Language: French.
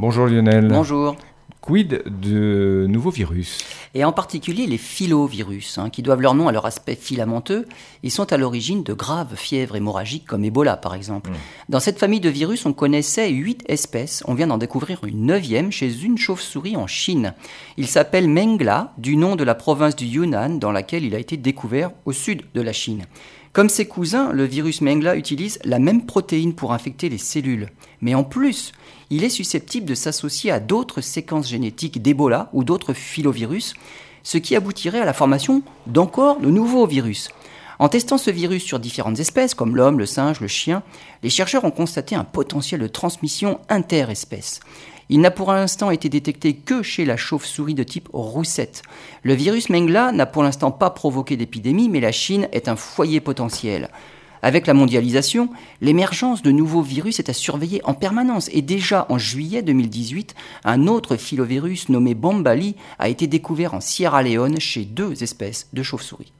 Bonjour Lionel. Bonjour. Quid de nouveaux virus Et en particulier les filovirus, hein, qui doivent leur nom à leur aspect filamenteux, ils sont à l'origine de graves fièvres hémorragiques comme Ebola par exemple. Dans cette famille de virus, on connaissait huit espèces, on vient d'en découvrir une neuvième chez une chauve-souris en Chine. Il s'appelle Mengla, du nom de la province du Yunnan dans laquelle il a été découvert au sud de la Chine. Comme ses cousins, le virus Mengla utilise la même protéine pour infecter les cellules. Mais en plus, il est susceptible de s'associer à d'autres séquences génétiques d'Ebola ou d'autres filovirus, ce qui aboutirait à la formation d'encore de nouveaux virus. En testant ce virus sur différentes espèces, comme l'homme, le singe, le chien, les chercheurs ont constaté un potentiel de transmission interespèce. Il n'a pour l'instant été détecté que chez la chauve-souris de type roussette. Le virus Mengla n'a pour l'instant pas provoqué d'épidémie, mais la Chine est un foyer potentiel. Avec la mondialisation, l'émergence de nouveaux virus est à surveiller en permanence et déjà en juillet 2018, un autre filovirus nommé Bombali a été découvert en Sierra Leone chez deux espèces de chauves-souris.